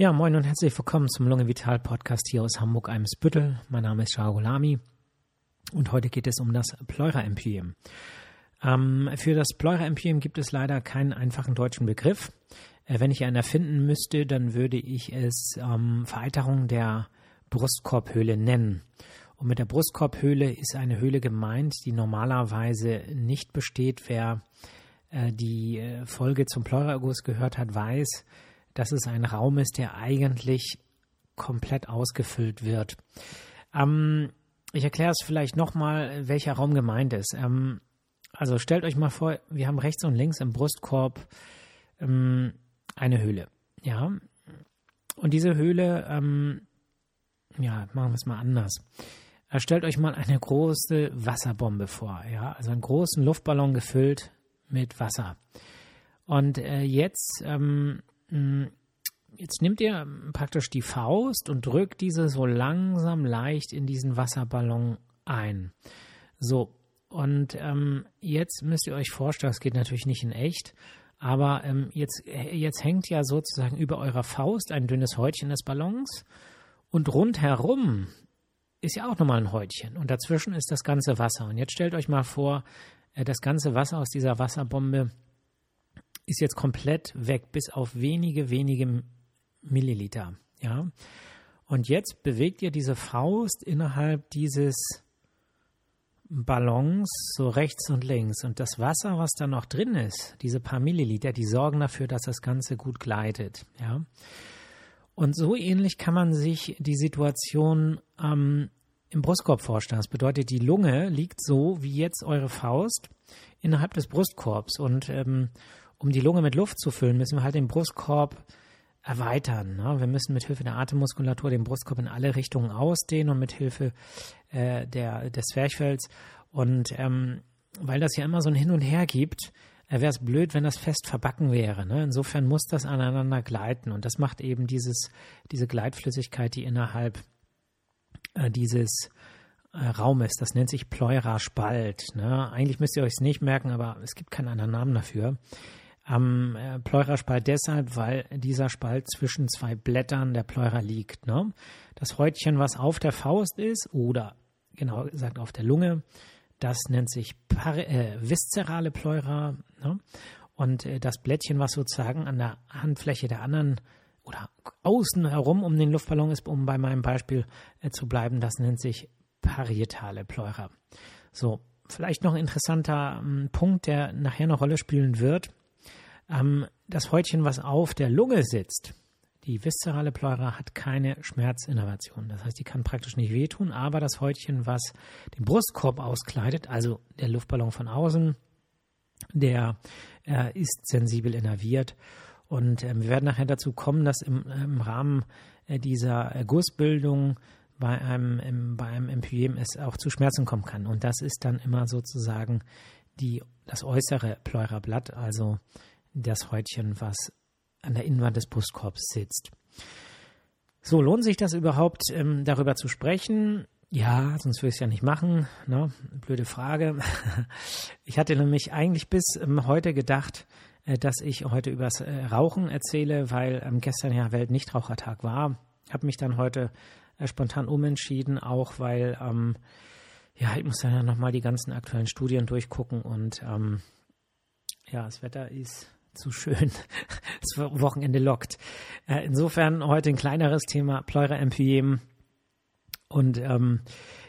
Ja, moin und herzlich willkommen zum Lunge Vital Podcast hier aus Hamburg-Eimsbüttel. Mein Name ist Shahulami und heute geht es um das Pleura-Empyem. Ähm, für das Pleura-Empyem gibt es leider keinen einfachen deutschen Begriff. Äh, wenn ich einen erfinden müsste, dann würde ich es ähm, Vereiterung der Brustkorbhöhle nennen. Und mit der Brustkorbhöhle ist eine Höhle gemeint, die normalerweise nicht besteht. Wer äh, die äh, Folge zum Pleuraerguss gehört hat, weiß, dass es ein Raum ist, der eigentlich komplett ausgefüllt wird. Ähm, ich erkläre es vielleicht nochmal, welcher Raum gemeint ist. Ähm, also stellt euch mal vor, wir haben rechts und links im Brustkorb ähm, eine Höhle. Ja. Und diese Höhle, ähm, ja, machen wir es mal anders. Äh, stellt euch mal eine große Wasserbombe vor, ja, also einen großen Luftballon gefüllt mit Wasser. Und äh, jetzt ähm, hm, jetzt nimmt ihr praktisch die Faust und drückt diese so langsam leicht in diesen Wasserballon ein. So, und ähm, jetzt müsst ihr euch vorstellen, das geht natürlich nicht in echt, aber ähm, jetzt, jetzt hängt ja sozusagen über eurer Faust ein dünnes Häutchen des Ballons und rundherum ist ja auch nochmal ein Häutchen und dazwischen ist das ganze Wasser. Und jetzt stellt euch mal vor, äh, das ganze Wasser aus dieser Wasserbombe ist jetzt komplett weg, bis auf wenige, wenige Milliliter. Ja. Und jetzt bewegt ihr diese Faust innerhalb dieses Ballons so rechts und links. Und das Wasser, was da noch drin ist, diese paar Milliliter, die sorgen dafür, dass das Ganze gut gleitet. Ja. Und so ähnlich kann man sich die Situation ähm, im Brustkorb vorstellen. Das bedeutet, die Lunge liegt so wie jetzt eure Faust innerhalb des Brustkorbs. Und ähm, um die Lunge mit Luft zu füllen, müssen wir halt den Brustkorb erweitern. Ne? Wir müssen mit Hilfe der Atemmuskulatur den Brustkorb in alle Richtungen ausdehnen und mit Hilfe äh, der, des Zwerchfells. Und ähm, weil das ja immer so ein Hin und Her gibt, äh, wäre es blöd, wenn das fest verbacken wäre. Ne? Insofern muss das aneinander gleiten. Und das macht eben dieses, diese Gleitflüssigkeit, die innerhalb äh, dieses äh, Raum ist. Das nennt sich Pleuraspalt. Ne? Eigentlich müsst ihr euch es nicht merken, aber es gibt keinen anderen Namen dafür am äh, Pleuraspalt deshalb, weil dieser Spalt zwischen zwei Blättern der Pleura liegt. Ne? Das Häutchen, was auf der Faust ist oder genau gesagt auf der Lunge, das nennt sich Pari äh, viszerale Pleura. Ne? Und äh, das Blättchen, was sozusagen an der Handfläche der anderen oder außen herum um den Luftballon ist, um bei meinem Beispiel äh, zu bleiben, das nennt sich parietale Pleura. So, vielleicht noch ein interessanter ähm, Punkt, der nachher eine Rolle spielen wird ähm, das Häutchen, was auf der Lunge sitzt, die viszerale Pleura hat keine Schmerzinnervation. Das heißt, die kann praktisch nicht wehtun, aber das Häutchen, was den Brustkorb auskleidet, also der Luftballon von außen, der äh, ist sensibel innerviert. Und äh, wir werden nachher dazu kommen, dass im, im Rahmen äh, dieser Gussbildung bei einem, im, bei einem Empyem es auch zu Schmerzen kommen kann. Und das ist dann immer sozusagen die, das äußere Pleurablatt, also das Häutchen, was an der Innenwand des Brustkorbs sitzt. So, lohnt sich das überhaupt, ähm, darüber zu sprechen? Ja, sonst würde ich es ja nicht machen. Ne? Blöde Frage. Ich hatte nämlich eigentlich bis ähm, heute gedacht, äh, dass ich heute übers äh, Rauchen erzähle, weil ähm, gestern ja Weltnichtrauchertag war. Habe mich dann heute äh, spontan umentschieden, auch weil ähm, ja, ich muss dann ja nochmal die ganzen aktuellen Studien durchgucken und ähm, ja, das Wetter ist zu schön. Das Wochenende lockt. Äh, insofern heute ein kleineres Thema, Pleura-Empyem. Und ähm,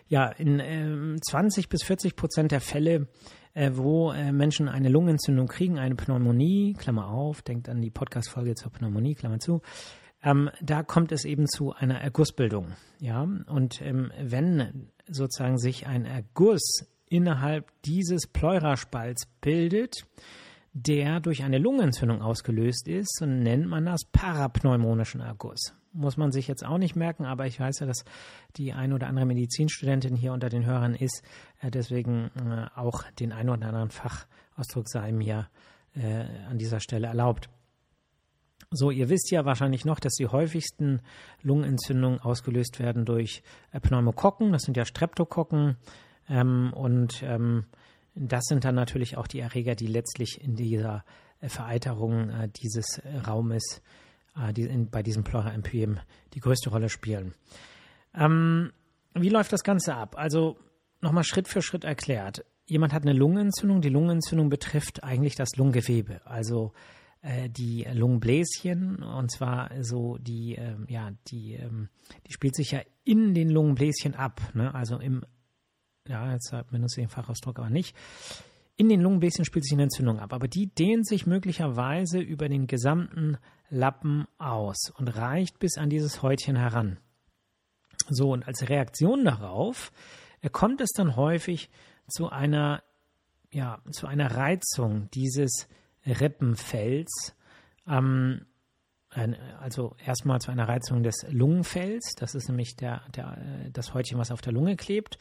ja, in ähm, 20 bis 40 Prozent der Fälle, äh, wo äh, Menschen eine Lungenentzündung kriegen, eine Pneumonie, Klammer auf, denkt an die Podcast-Folge zur Pneumonie, Klammer zu, ähm, da kommt es eben zu einer Ergussbildung. Ja, und ähm, wenn sozusagen sich ein Erguss innerhalb dieses Pleuraspalts bildet, der durch eine Lungenentzündung ausgelöst ist, so nennt man das parapneumonischen Erguss. Muss man sich jetzt auch nicht merken, aber ich weiß ja, dass die ein oder andere Medizinstudentin hier unter den Hörern ist. Äh, deswegen äh, auch den ein oder anderen Fachausdruck sei mir äh, an dieser Stelle erlaubt. So, ihr wisst ja wahrscheinlich noch, dass die häufigsten Lungenentzündungen ausgelöst werden durch Pneumokokken. Das sind ja Streptokokken. Ähm, und ähm, das sind dann natürlich auch die Erreger, die letztlich in dieser äh, Vereiterung äh, dieses Raumes äh, die in, bei diesem Pleura-Empyem die größte Rolle spielen. Ähm, wie läuft das Ganze ab? Also nochmal Schritt für Schritt erklärt. Jemand hat eine Lungenentzündung. Die Lungenentzündung betrifft eigentlich das Lungengewebe, also äh, die Lungenbläschen. Und zwar so die, äh, ja, die, ähm, die spielt sich ja in den Lungenbläschen ab. Ne? Also im, ja, jetzt benutze ich den Fachausdruck aber nicht. In den Lungenbläschen spielt sich eine Entzündung ab, aber die dehnt sich möglicherweise über den gesamten Lappen aus und reicht bis an dieses Häutchen heran. So, und als Reaktion darauf äh, kommt es dann häufig zu einer, ja, zu einer Reizung dieses Rippenfells, ähm, also erstmal zu einer Reizung des Lungenfells, das ist nämlich der, der, äh, das Häutchen, was auf der Lunge klebt.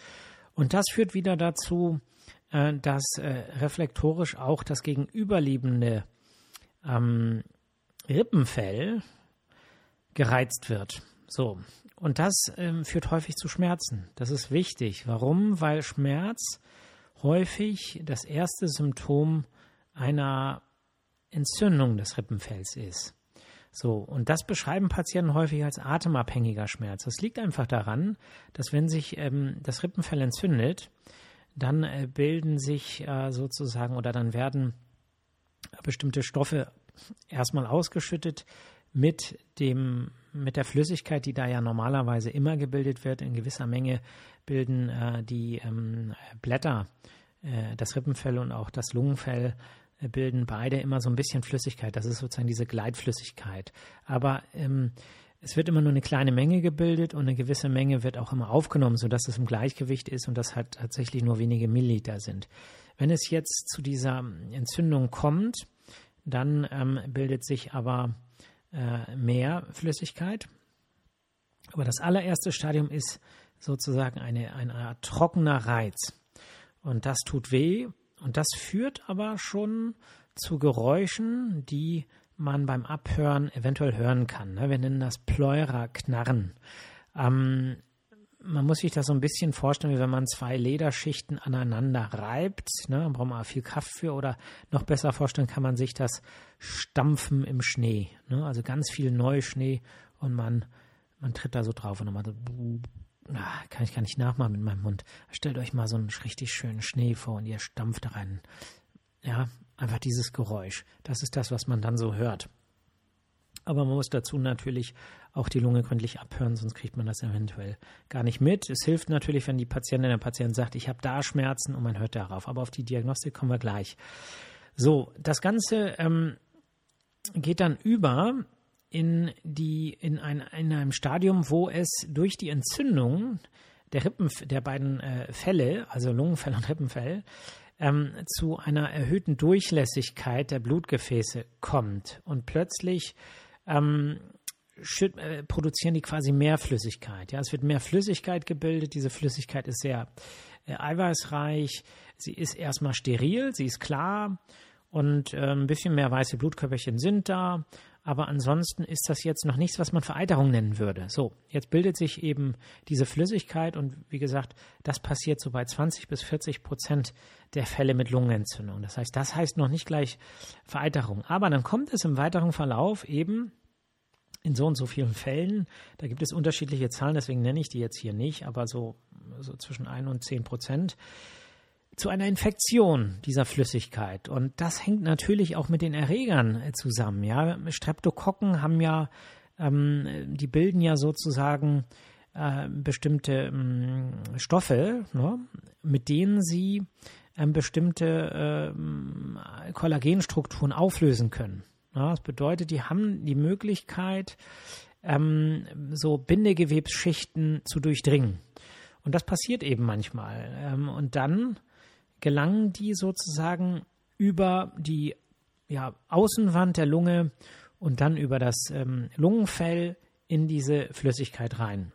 Und das führt wieder dazu, äh, dass reflektorisch auch das gegenüberliegende ähm, Rippenfell gereizt wird. So, und das ähm, führt häufig zu Schmerzen. Das ist wichtig. Warum? Weil Schmerz häufig das erste Symptom einer Entzündung des Rippenfells ist. So, und das beschreiben Patienten häufig als atemabhängiger Schmerz. Das liegt einfach daran, dass wenn sich ähm, das Rippenfell entzündet, dann äh, bilden sich äh, sozusagen oder dann werden bestimmte Stoffe erstmal ausgeschüttet, mit dem mit der Flüssigkeit, die da ja normalerweise immer gebildet wird, in gewisser Menge bilden äh, die ähm, Blätter, äh, das Rippenfell und auch das Lungenfell bilden beide immer so ein bisschen Flüssigkeit. Das ist sozusagen diese Gleitflüssigkeit. Aber ähm, es wird immer nur eine kleine Menge gebildet und eine gewisse Menge wird auch immer aufgenommen, sodass es im Gleichgewicht ist und das halt tatsächlich nur wenige Milliliter sind. Wenn es jetzt zu dieser Entzündung kommt, dann ähm, bildet sich aber äh, mehr Flüssigkeit. Aber das allererste Stadium ist sozusagen eine, eine Art trockener Reiz. Und das tut weh und das führt aber schon zu Geräuschen, die man beim Abhören eventuell hören kann. Ne? Wir nennen das Pleura-Knarren. Ähm, man muss sich das so ein bisschen vorstellen, wie wenn man zwei Lederschichten aneinander reibt. Ne? Da braucht man viel Kraft für. Oder noch besser vorstellen kann man sich das Stampfen im Schnee. Ne? Also ganz viel Neuschnee und man, man tritt da so drauf und dann mal so, kann ich gar nicht nachmachen mit meinem Mund. Stellt euch mal so einen richtig schönen Schnee vor und ihr stampft rein. Ja, einfach dieses Geräusch. Das ist das, was man dann so hört. Aber man muss dazu natürlich auch die Lunge gründlich abhören, sonst kriegt man das eventuell gar nicht mit. Es hilft natürlich, wenn die Patientin, der Patient sagt, ich habe da Schmerzen und man hört darauf. Aber auf die Diagnostik kommen wir gleich. So, das Ganze ähm, geht dann über in, die, in, ein, in einem Stadium, wo es durch die Entzündung der Rippen, der beiden äh, Fälle, also Lungenfell und Rippenfell, ähm, zu einer erhöhten Durchlässigkeit der Blutgefäße kommt und plötzlich ähm, äh, produzieren die quasi mehr Flüssigkeit. Ja, es wird mehr Flüssigkeit gebildet. Diese Flüssigkeit ist sehr äh, eiweißreich. Sie ist erstmal steril, sie ist klar und äh, ein bisschen mehr weiße Blutkörperchen sind da. Aber ansonsten ist das jetzt noch nichts, was man Vereiterung nennen würde. So, jetzt bildet sich eben diese Flüssigkeit und wie gesagt, das passiert so bei 20 bis 40 Prozent der Fälle mit Lungenentzündung. Das heißt, das heißt noch nicht gleich Vereiterung. Aber dann kommt es im weiteren Verlauf eben in so und so vielen Fällen, da gibt es unterschiedliche Zahlen, deswegen nenne ich die jetzt hier nicht, aber so, so zwischen 1 und 10 Prozent, zu einer Infektion dieser Flüssigkeit. Und das hängt natürlich auch mit den Erregern äh, zusammen. Ja? Streptokokken haben ja, ähm, die bilden ja sozusagen äh, bestimmte ähm, Stoffe, ne? mit denen sie ähm, bestimmte äh, Kollagenstrukturen auflösen können. Ja, das bedeutet, die haben die Möglichkeit, ähm, so Bindegewebsschichten zu durchdringen. Und das passiert eben manchmal. Ähm, und dann gelangen die sozusagen über die ja, Außenwand der Lunge und dann über das ähm, Lungenfell in diese Flüssigkeit rein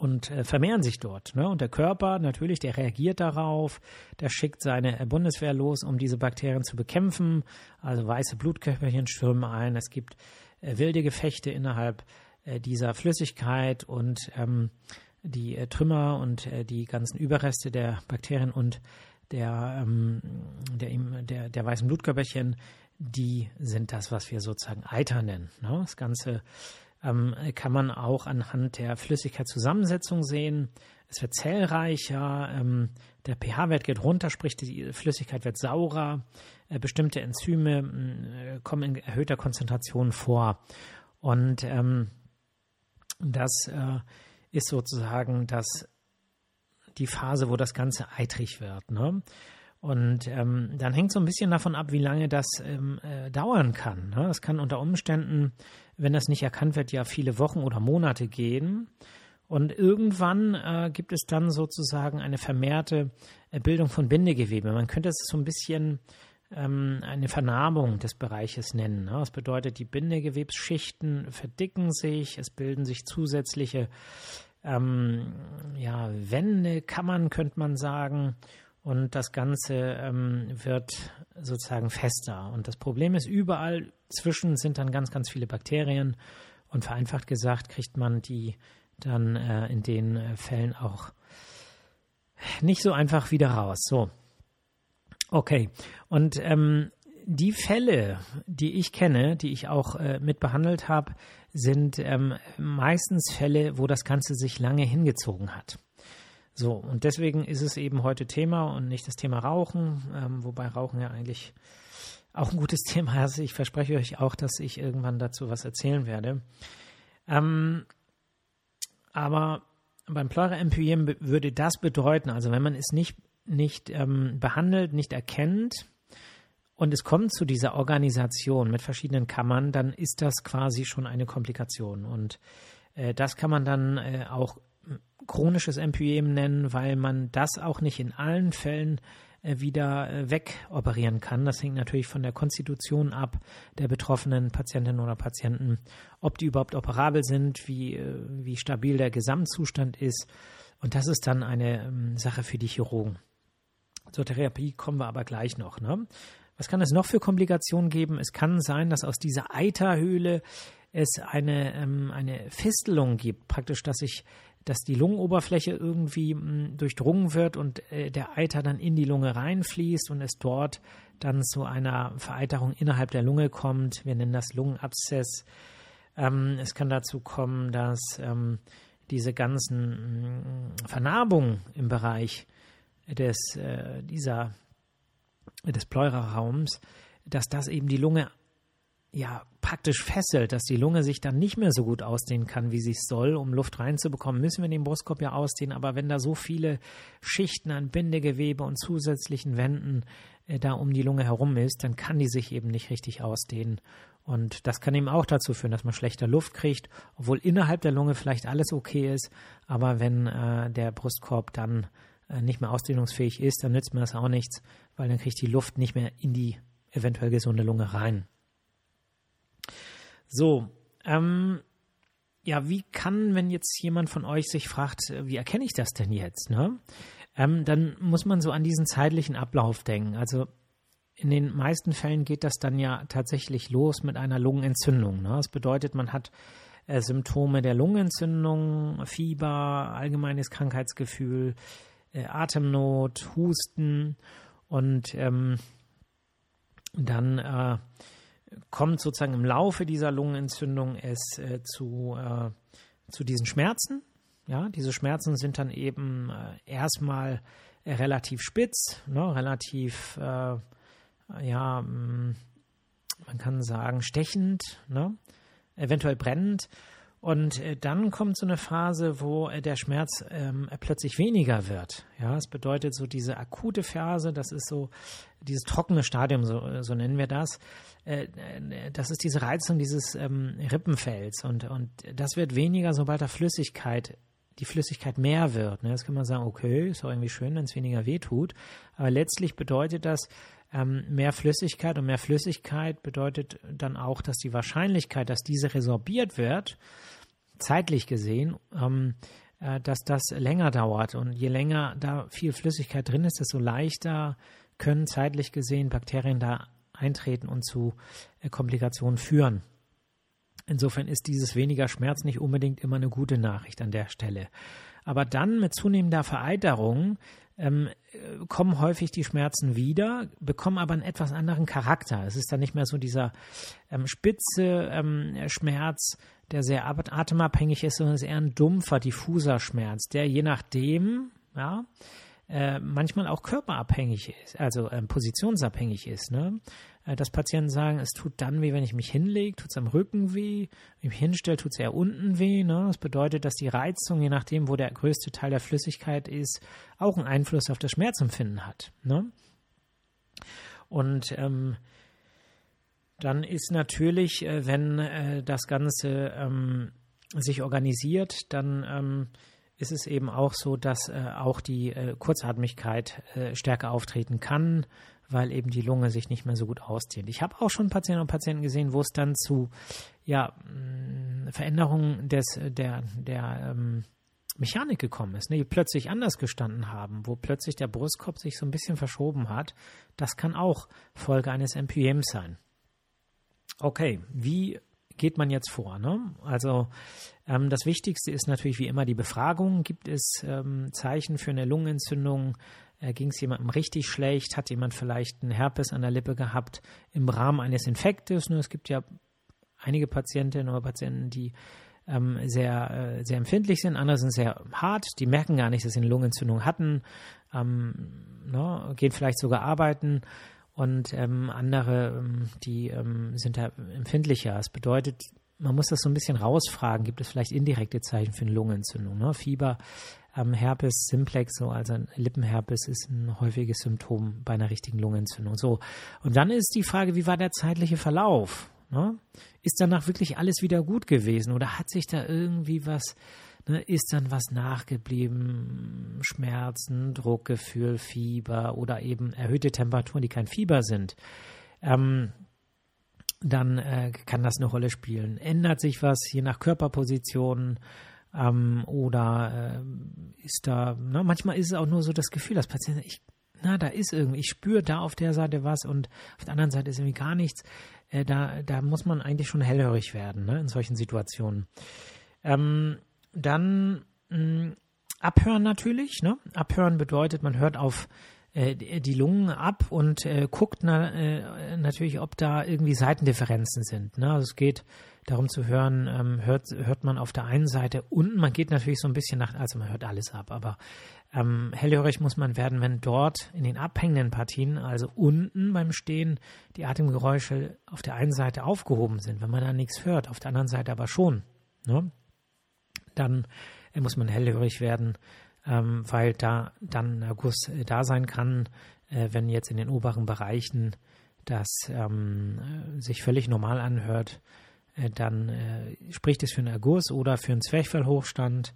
und äh, vermehren sich dort. Ne? Und der Körper natürlich, der reagiert darauf, der schickt seine äh, Bundeswehr los, um diese Bakterien zu bekämpfen. Also weiße Blutkörperchen stürmen ein. Es gibt äh, wilde Gefechte innerhalb äh, dieser Flüssigkeit und ähm, die äh, Trümmer und äh, die ganzen Überreste der Bakterien und der, ähm, der, der, der weißen Blutkörperchen, die sind das, was wir sozusagen Eiter nennen. Ne? Das Ganze ähm, kann man auch anhand der Flüssigkeitszusammensetzung sehen. Es wird zellreicher, ähm, der pH-Wert geht runter, sprich die Flüssigkeit wird saurer, äh, bestimmte Enzyme äh, kommen in erhöhter Konzentration vor. Und ähm, das äh, ist sozusagen das, die Phase, wo das Ganze eitrig wird. Ne? Und ähm, dann hängt so ein bisschen davon ab, wie lange das ähm, äh, dauern kann. Ne? Das kann unter Umständen, wenn das nicht erkannt wird, ja viele Wochen oder Monate gehen. Und irgendwann äh, gibt es dann sozusagen eine vermehrte äh, Bildung von Bindegewebe. Man könnte es so ein bisschen ähm, eine Vernarbung des Bereiches nennen. Ne? Das bedeutet, die Bindegewebsschichten verdicken sich, es bilden sich zusätzliche ähm, ja, Wände, Kammern, könnte man sagen und das Ganze ähm, wird sozusagen fester. Und das Problem ist, überall zwischen sind dann ganz, ganz viele Bakterien und vereinfacht gesagt kriegt man die dann äh, in den äh, Fällen auch nicht so einfach wieder raus. So. Okay. Und ähm, die Fälle, die ich kenne, die ich auch äh, mit behandelt habe, sind ähm, meistens Fälle, wo das Ganze sich lange hingezogen hat. So, und deswegen ist es eben heute Thema und nicht das Thema Rauchen, ähm, wobei Rauchen ja eigentlich auch ein gutes Thema ist. Ich verspreche euch auch, dass ich irgendwann dazu was erzählen werde. Ähm, aber beim Pleura-Empyem würde das bedeuten, also wenn man es nicht, nicht ähm, behandelt, nicht erkennt und es kommt zu dieser Organisation mit verschiedenen Kammern, dann ist das quasi schon eine Komplikation. Und äh, das kann man dann äh, auch chronisches Empyem nennen, weil man das auch nicht in allen Fällen äh, wieder äh, wegoperieren kann. Das hängt natürlich von der Konstitution ab der betroffenen Patientinnen oder Patienten, ob die überhaupt operabel sind, wie, äh, wie stabil der Gesamtzustand ist. Und das ist dann eine ähm, Sache für die Chirurgen. Zur Therapie kommen wir aber gleich noch. Ne? Was kann es noch für Komplikationen geben? Es kann sein, dass aus dieser Eiterhöhle es eine, ähm, eine Fistelung gibt, praktisch, dass sich dass die Lungenoberfläche irgendwie mh, hm, durchdrungen wird und äh, der Eiter dann in die Lunge reinfließt und es dort dann zu einer Vereiterung innerhalb der Lunge kommt. Wir nennen das Lungenabszess. Ähm, es kann dazu kommen, dass ähm, diese ganzen mh, hm, Vernarbungen im Bereich des, äh, dieser, des Pleuraraums, dass das eben die Lunge ja praktisch fesselt, dass die Lunge sich dann nicht mehr so gut ausdehnen kann, wie sie es soll. Um Luft reinzubekommen, müssen wir den Brustkorb ja ausdehnen. Aber wenn da so viele Schichten an Bindegewebe und zusätzlichen Wänden äh, da um die Lunge herum ist, dann kann die sich eben nicht richtig ausdehnen. Und das kann eben auch dazu führen, dass man schlechter Luft kriegt, obwohl innerhalb der Lunge vielleicht alles okay ist. Aber wenn äh, der Brustkorb dann nicht mehr ausdehnungsfähig ist, dann nützt mir das auch nichts, weil dann kriegt die Luft nicht mehr in die eventuell gesunde Lunge rein. So, ähm, ja, wie kann, wenn jetzt jemand von euch sich fragt, äh, wie erkenne ich das denn jetzt, ne? Ähm, dann muss man so an diesen zeitlichen Ablauf denken. Also in den meisten Fällen geht das dann ja tatsächlich los mit einer Lungenentzündung. Ne? Das bedeutet, man hat äh, Symptome der Lungenentzündung, Fieber, allgemeines Krankheitsgefühl, äh, Atemnot, Husten und ähm, dann äh, kommt sozusagen im Laufe dieser Lungenentzündung es äh, zu, äh, zu diesen Schmerzen. Ja, diese Schmerzen sind dann eben äh, erstmal relativ spitz, ne, relativ, äh, ja, mm, man kann sagen, stechend, ne, eventuell brennend. Und äh, dann kommt so eine Phase, wo äh, der Schmerz ähm, plötzlich weniger wird. Ja, es bedeutet so diese akute Phase, das ist so dieses trockene Stadium, so, äh, so nennen wir das. Äh, das ist diese Reizung dieses ähm, Rippenfells und, und das wird weniger, sobald da Flüssigkeit die Flüssigkeit mehr wird. Ne? Jetzt kann man sagen, okay, ist auch irgendwie schön, wenn es weniger weh tut. Aber letztlich bedeutet das, ähm, mehr Flüssigkeit und mehr Flüssigkeit bedeutet dann auch, dass die Wahrscheinlichkeit, dass diese resorbiert wird, zeitlich gesehen, ähm, äh, dass das länger dauert. Und je länger da viel Flüssigkeit drin ist, desto leichter können zeitlich gesehen Bakterien da eintreten und zu äh, Komplikationen führen. Insofern ist dieses weniger Schmerz nicht unbedingt immer eine gute Nachricht an der Stelle. Aber dann mit zunehmender Vereiterung ähm, kommen häufig die Schmerzen wieder, bekommen aber einen etwas anderen Charakter. Es ist dann nicht mehr so dieser ähm, spitze ähm, Schmerz, der sehr atemabhängig ist, sondern es ist eher ein dumpfer, diffuser Schmerz, der je nachdem, ja, äh, manchmal auch körperabhängig ist, also äh, positionsabhängig ist. Ne? Äh, dass Patienten sagen, es tut dann weh, wenn ich mich hinlege, tut es am Rücken weh, wenn ich mich hinstelle, tut es eher unten weh. Ne? Das bedeutet, dass die Reizung, je nachdem, wo der größte Teil der Flüssigkeit ist, auch einen Einfluss auf das Schmerzempfinden hat. Ne? Und ähm, dann ist natürlich, äh, wenn äh, das Ganze ähm, sich organisiert, dann ähm, ist es eben auch so, dass äh, auch die äh, Kurzatmigkeit äh, stärker auftreten kann, weil eben die Lunge sich nicht mehr so gut ausdehnt. Ich habe auch schon Patientinnen und Patienten gesehen, wo es dann zu ja, mh, Veränderungen des, der, der ähm, Mechanik gekommen ist, ne, die plötzlich anders gestanden haben, wo plötzlich der Brustkorb sich so ein bisschen verschoben hat. Das kann auch Folge eines MPMs sein. Okay, wie geht man jetzt vor? Ne? Also ähm, das Wichtigste ist natürlich wie immer die Befragung. Gibt es ähm, Zeichen für eine Lungenentzündung? Äh, Ging es jemandem richtig schlecht? Hat jemand vielleicht einen Herpes an der Lippe gehabt im Rahmen eines Infektes? Nur es gibt ja einige Patientinnen oder Patienten, die ähm, sehr, äh, sehr empfindlich sind, andere sind sehr hart, die merken gar nicht, dass sie eine Lungenentzündung hatten, ähm, ne, gehen vielleicht sogar arbeiten und ähm, andere, ähm, die ähm, sind da empfindlicher. Das bedeutet, man muss das so ein bisschen rausfragen. Gibt es vielleicht indirekte Zeichen für eine Lungenentzündung? Ne? Fieber, ähm, Herpes simplex, so, also ein Lippenherpes ist ein häufiges Symptom bei einer richtigen Lungenentzündung. So. Und dann ist die Frage, wie war der zeitliche Verlauf? Ne? Ist danach wirklich alles wieder gut gewesen oder hat sich da irgendwie was ist dann was nachgeblieben, Schmerzen, Druckgefühl, Fieber oder eben erhöhte Temperaturen, die kein Fieber sind, ähm, dann äh, kann das eine Rolle spielen. Ändert sich was je nach Körperposition ähm, oder äh, ist da, ne, manchmal ist es auch nur so das Gefühl, dass Patienten, ich, na, da ist irgendwie, ich spüre da auf der Seite was und auf der anderen Seite ist irgendwie gar nichts. Äh, da, da muss man eigentlich schon hellhörig werden ne, in solchen Situationen. Ähm, dann mh, mm, abhören natürlich. Ne? Abhören bedeutet, man hört auf äh, die Lungen ab und äh, guckt na, äh, natürlich, ob da irgendwie Seitendifferenzen sind. Ne? Also es geht darum zu hören, ähm, hört, hört man auf der einen Seite unten, man geht natürlich so ein bisschen nach, also man hört alles ab, aber ähm, hellhörig muss man werden, wenn dort in den abhängenden Partien, also unten beim Stehen, die Atemgeräusche auf der einen Seite aufgehoben sind, wenn man da nichts hört, auf der anderen Seite aber schon. Ne? Dann äh, muss man hellhörig werden, ähm, weil da dann Guss äh, da sein kann, äh, wenn jetzt in den oberen Bereichen das ähm, sich völlig normal anhört, äh, dann äh, spricht es für einen Erguss oder für einen Zwerchfellhochstand.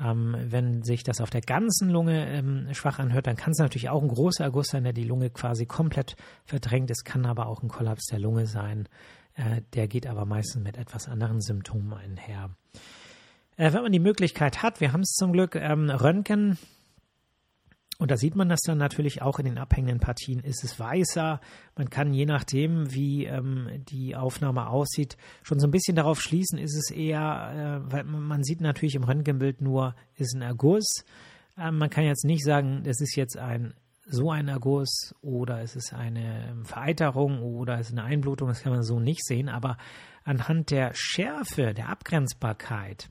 Ähm, wenn sich das auf der ganzen Lunge ähm, schwach anhört, dann kann es natürlich auch ein großer Erguss sein, der die Lunge quasi komplett verdrängt. Es kann aber auch ein Kollaps der Lunge sein. Äh, der geht aber meistens mit etwas anderen Symptomen einher. Äh, wenn man die Möglichkeit hat, wir haben es zum Glück, ähm, Röntgen, und da sieht man das dann natürlich auch in den abhängenden Partien, ist es weißer. Man kann je nachdem, wie ähm, die Aufnahme aussieht, schon so ein bisschen darauf schließen, ist es eher, äh, weil man sieht natürlich im Röntgenbild nur, ist ein Erguss. Ähm, man kann jetzt nicht sagen, das ist jetzt ein so ein Erguss oder es ist eine Vereiterung oder es ist eine Einblutung, das kann man so nicht sehen, aber anhand der Schärfe, der Abgrenzbarkeit,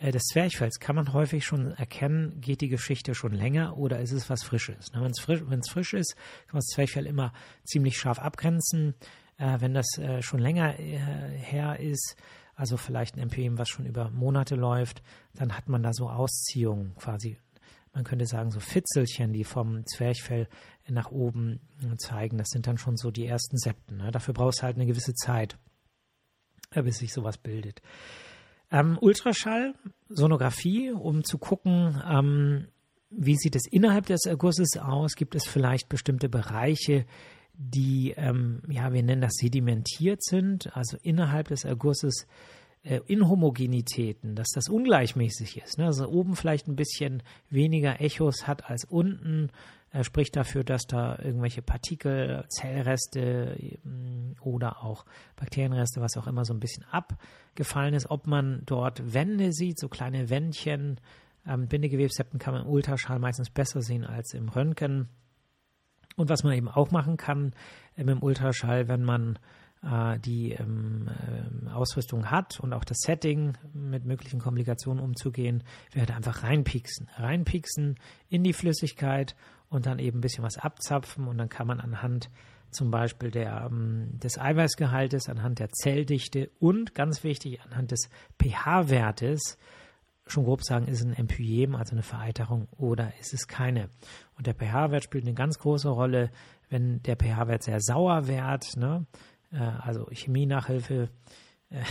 des Zwerchfells kann man häufig schon erkennen, geht die Geschichte schon länger oder ist es was Frisches. Wenn es frisch, frisch, ist, kann man das Zwerchfell immer ziemlich scharf abgrenzen. Äh, wenn das äh, schon länger äh, her ist, also vielleicht ein MPM, was schon über Monate läuft, dann hat man da so Ausziehungen quasi. Man könnte sagen, so Fitzelchen, die vom Zwerchfell nach oben zeigen. Das sind dann schon so die ersten Septen. Ne? Dafür braucht es halt eine gewisse Zeit, bis sich sowas bildet. Ähm, Ultraschall, Sonographie, um zu gucken, ähm, wie sieht es innerhalb des Ergusses aus? Gibt es vielleicht bestimmte Bereiche, die, ähm, ja, wir nennen das sedimentiert sind, also innerhalb des Ergusses äh, Inhomogenitäten, dass das ungleichmäßig ist. Ne? Also oben vielleicht ein bisschen weniger Echos hat als unten, äh, spricht dafür, dass da irgendwelche Partikel, Zellreste ähm, oder auch Bakterienreste, was auch immer, so ein bisschen abgefallen ist. Ob man dort Wände sieht, so kleine Wändchen, ähm, Bindegewebssepten kann man im Ultraschall meistens besser sehen als im Röntgen. Und was man eben auch machen kann äh, mit dem Ultraschall, wenn man äh, die ähm, äh, Ausrüstung hat und auch das Setting mit möglichen Komplikationen umzugehen, wäre einfach reinpieksen. Reinpieksen in die Flüssigkeit und dann eben ein bisschen was abzapfen und dann kann man anhand zum Beispiel der, ähm, des Eiweißgehaltes, anhand der Zelldichte und ganz wichtig anhand des pH-Wertes schon grob sagen, ist es ein Empyem, also eine Vereiterung, oder ist es keine. Und der pH-Wert spielt eine ganz große Rolle, wenn der pH-Wert sehr sauer wird, ne? äh, also Chemie-Nachhilfe, äh,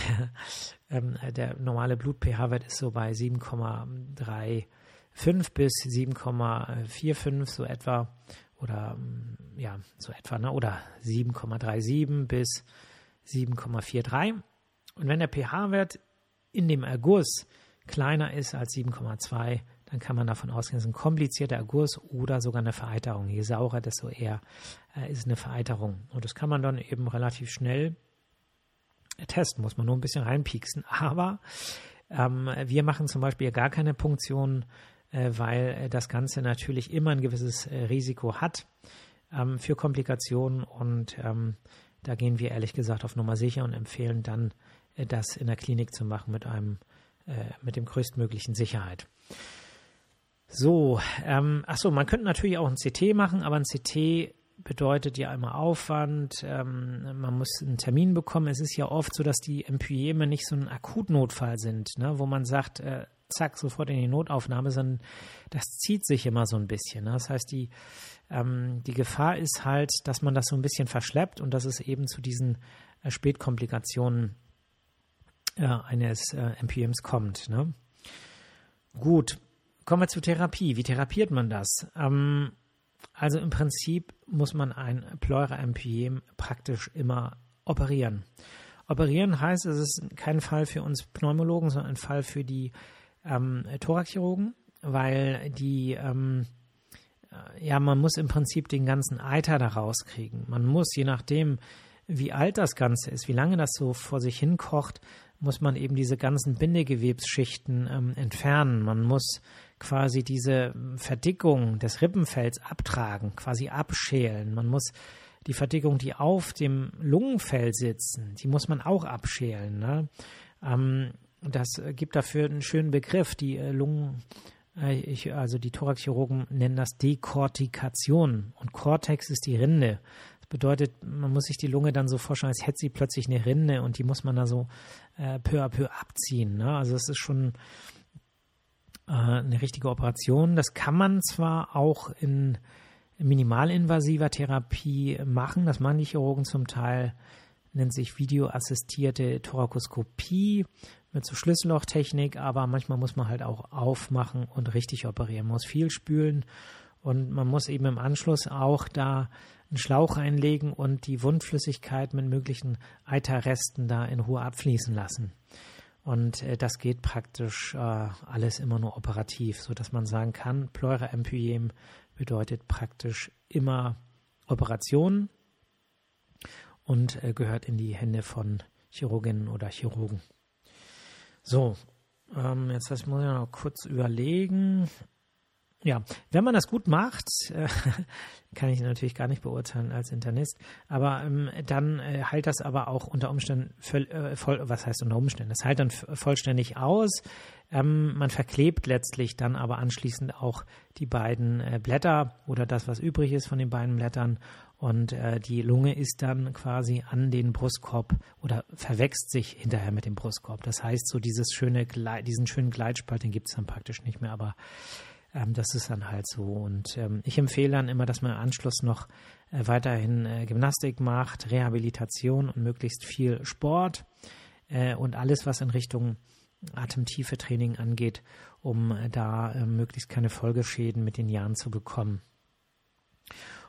äh, der normale Blut-pH-Wert ist so bei 7,35 bis 7,45 so etwa oder mm, ja, so etwa, ne? oder 7,37 bis 7,43. Und wenn der pH-Wert in dem Erguss kleiner ist als 7,2, dann kann man davon ausgehen, es ist ein komplizierter Erguss oder sogar eine Vereiterung. Je saurer, desto eher äh, ist eine Vereiterung. Und das kann man dann eben relativ schnell testen, muss man nur ein bisschen reinpieksen. Aber ähm, wir machen zum Beispiel gar keine Punktion, äh, weil das Ganze natürlich immer ein gewisses äh, Risiko hat ähm, für Komplikationen und ähm, da gehen wir ehrlich gesagt auf Nummer sicher und empfehlen dann, äh, das in der Klinik zu machen mit einem äh, mit dem größtmöglichen Sicherheit. So, ähm, achso, man könnte natürlich auch ein CT machen, aber ein CT bedeutet ja immer Aufwand, ähm, man muss einen Termin bekommen. Es ist ja oft so, dass die Empyeme nicht so ein Akutnotfall sind, ne, wo man sagt, äh, zack, sofort in die Notaufnahme, sondern das zieht sich immer so ein bisschen. Ne? Das heißt, die, ähm, die Gefahr ist halt, dass man das so ein bisschen verschleppt und dass es eben zu diesen äh, Spätkomplikationen äh, eines äh, MPMs kommt. Ne? Gut, kommen wir zur Therapie. Wie therapiert man das? Ähm, also im Prinzip muss man ein Pleura-MPM praktisch immer operieren. Operieren heißt, es ist kein Fall für uns Pneumologen, sondern ein Fall für die ähm, Thoraxchirurgen, weil die, ähm, äh, ja, man muss im Prinzip den ganzen Eiter da rauskriegen. Man muss, je nachdem, wie alt das Ganze ist, wie lange das so vor sich hin kocht, muss man eben diese ganzen Bindegewebsschichten ähm, entfernen. Man muss quasi diese Verdickung des Rippenfells abtragen, quasi abschälen. Man muss die Verdickung, die auf dem Lungenfell sitzen, die muss man auch abschälen. Ne? Ähm, das gibt dafür einen schönen Begriff. Die äh, Lungen, äh, ich, also die Thoraxchirurgen nennen das Dekortikation. Und Cortex ist die Rinde. Das bedeutet, man muss sich die Lunge dann so vorstellen, als hätte sie plötzlich eine Rinde und die muss man da so äh, peu à peu abziehen. Ne? Also es ist schon äh, eine richtige Operation. Das kann man zwar auch in minimalinvasiver Therapie machen, das machen die Chirurgen zum Teil, nennt sich videoassistierte Thorakoskopie mit so Schlüssellochtechnik, aber manchmal muss man halt auch aufmachen und richtig operieren. Man muss viel spülen und man muss eben im Anschluss auch da einen Schlauch einlegen und die Wundflüssigkeit mit möglichen Eiterresten da in Ruhe abfließen lassen. Und äh, das geht praktisch äh, alles immer nur operativ, so dass man sagen kann, Pleura-Empyem bedeutet praktisch immer Operation und äh, gehört in die Hände von Chirurginnen oder Chirurgen. So, ähm, jetzt muss ich noch kurz überlegen. Ja, wenn man das gut macht, äh, kann ich natürlich gar nicht beurteilen als Internist, aber ähm, dann äh, heilt das aber auch unter Umständen, voll, äh, voll, was heißt unter Umständen? Das heilt dann vollständig aus. Ähm, man verklebt letztlich dann aber anschließend auch die beiden äh, Blätter oder das, was übrig ist von den beiden Blättern und äh, die Lunge ist dann quasi an den Brustkorb oder verwächst sich hinterher mit dem Brustkorb. Das heißt, so dieses schöne, diesen schönen Gleitspalt, den gibt es dann praktisch nicht mehr, aber ähm, das ist dann halt so. Und ähm, ich empfehle dann immer, dass man im Anschluss noch äh, weiterhin äh, Gymnastik macht, Rehabilitation und möglichst viel Sport äh, und alles, was in Richtung atemtiefe Training angeht, um äh, da äh, möglichst keine Folgeschäden mit den Jahren zu bekommen.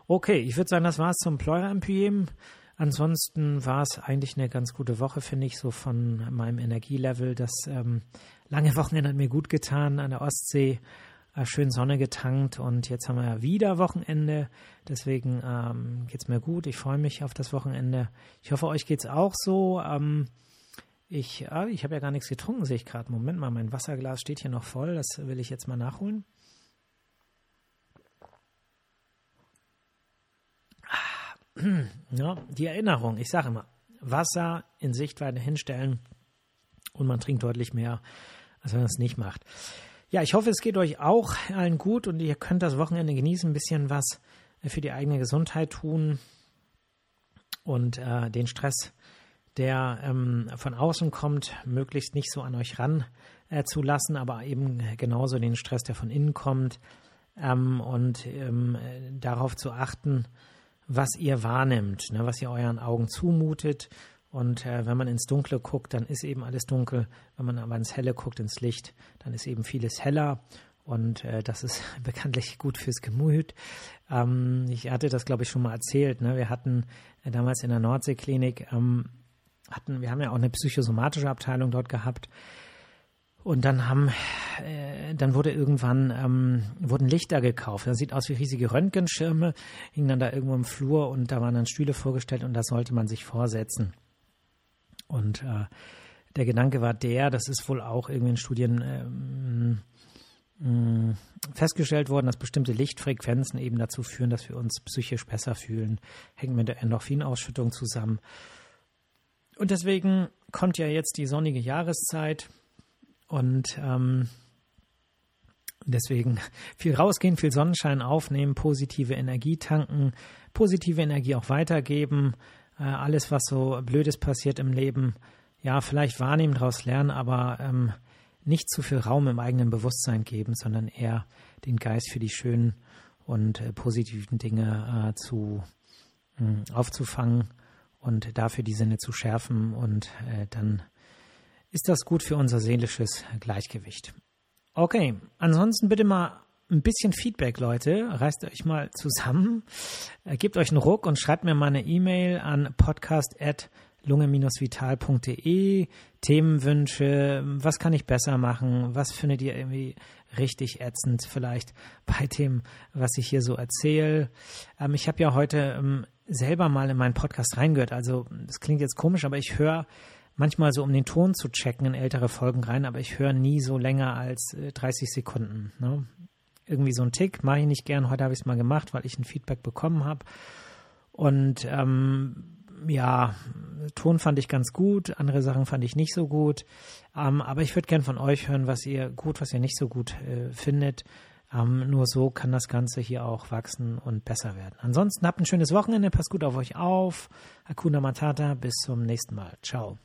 Okay, ich würde sagen, das war's zum Pleura-Empyem. Ansonsten war es eigentlich eine ganz gute Woche, finde ich, so von meinem Energielevel. Das ähm, lange Wochenende hat mir gut getan an der Ostsee äh, schön Sonne getankt und jetzt haben wir ja wieder Wochenende. Deswegen ähm, geht es mir gut. Ich freue mich auf das Wochenende. Ich hoffe, euch geht es auch so. Ähm, ich äh, ich habe ja gar nichts getrunken, sehe ich gerade. Moment mal, mein Wasserglas steht hier noch voll. Das will ich jetzt mal nachholen. ja, die Erinnerung, ich sage immer, Wasser in Sichtweite hinstellen und man trinkt deutlich mehr, als wenn man es nicht macht. Ja, ich hoffe, es geht euch auch allen gut und ihr könnt das Wochenende genießen, ein bisschen was für die eigene Gesundheit tun und äh, den Stress, der ähm, von außen kommt, möglichst nicht so an euch ran äh, zu lassen, aber eben genauso den Stress, der von innen kommt ähm, und ähm, darauf zu achten, was ihr wahrnimmt, ne, was ihr euren Augen zumutet und äh, wenn man ins Dunkle guckt, dann ist eben alles dunkel. Wenn man aber ins Helle guckt, ins Licht, dann ist eben vieles heller. Und äh, das ist bekanntlich gut fürs Gemüt. Ähm, ich hatte das, glaube ich, schon mal erzählt. Ne? Wir hatten äh, damals in der Nordseeklinik, ähm, hatten, wir haben ja auch eine psychosomatische Abteilung dort gehabt. Und dann haben, äh, dann wurde irgendwann, ähm, wurden Lichter gekauft. Das sieht aus wie riesige Röntgenschirme, hingen dann da irgendwo im Flur und da waren dann Stühle vorgestellt und da sollte man sich vorsetzen. Und äh, der Gedanke war der, das ist wohl auch irgendwie in Studien ähm, ähm, festgestellt worden, dass bestimmte Lichtfrequenzen eben dazu führen, dass wir uns psychisch besser fühlen, hängt mit der Endorphinausschüttung zusammen. Und deswegen kommt ja jetzt die sonnige Jahreszeit und ähm, deswegen viel rausgehen, viel Sonnenschein aufnehmen, positive Energie tanken, positive Energie auch weitergeben, äh, alles, was so Blödes passiert im Leben, ja, vielleicht wahrnehmen, daraus lernen, aber ähm, nicht zu viel Raum im eigenen Bewusstsein geben, sondern eher den Geist für die schönen und äh, positiven Dinge äh, zu äh, aufzufangen und dafür die Sinne zu schärfen und äh, dann ist das gut für unser seelisches Gleichgewicht. Okay, ansonsten bitte mal ein bisschen Feedback, Leute. Reißt euch mal zusammen, äh, gebt euch einen Ruck und schreibt mir mal eine E-Mail an podcast.lunge-vital.de. Themenwünsche, was kann ich besser machen? Was findet ihr irgendwie richtig ätzend vielleicht bei dem, was ich hier so erzähle? Ähm, ich habe ja heute ähm, selber mal in meinen Podcast reingehört. Also, das klingt jetzt komisch, aber ich höre manchmal so, um den Ton zu checken, in ältere Folgen rein, aber ich höre nie so länger als 30 äh, Sekunden. Ne? irgendwie so ein Tick, mache ich nicht gern. Heute habe ich es mal gemacht, weil ich ein Feedback bekommen habe. Und ähm, ja, Ton fand ich ganz gut, andere Sachen fand ich nicht so gut. Ähm, aber ich würde gern von euch hören, was ihr gut, was ihr nicht so gut äh, findet. Ähm, nur so kann das Ganze hier auch wachsen und besser werden. Ansonsten habt ein schönes Wochenende, passt gut auf euch auf. Hakuna Matata, bis zum nächsten Mal. Ciao.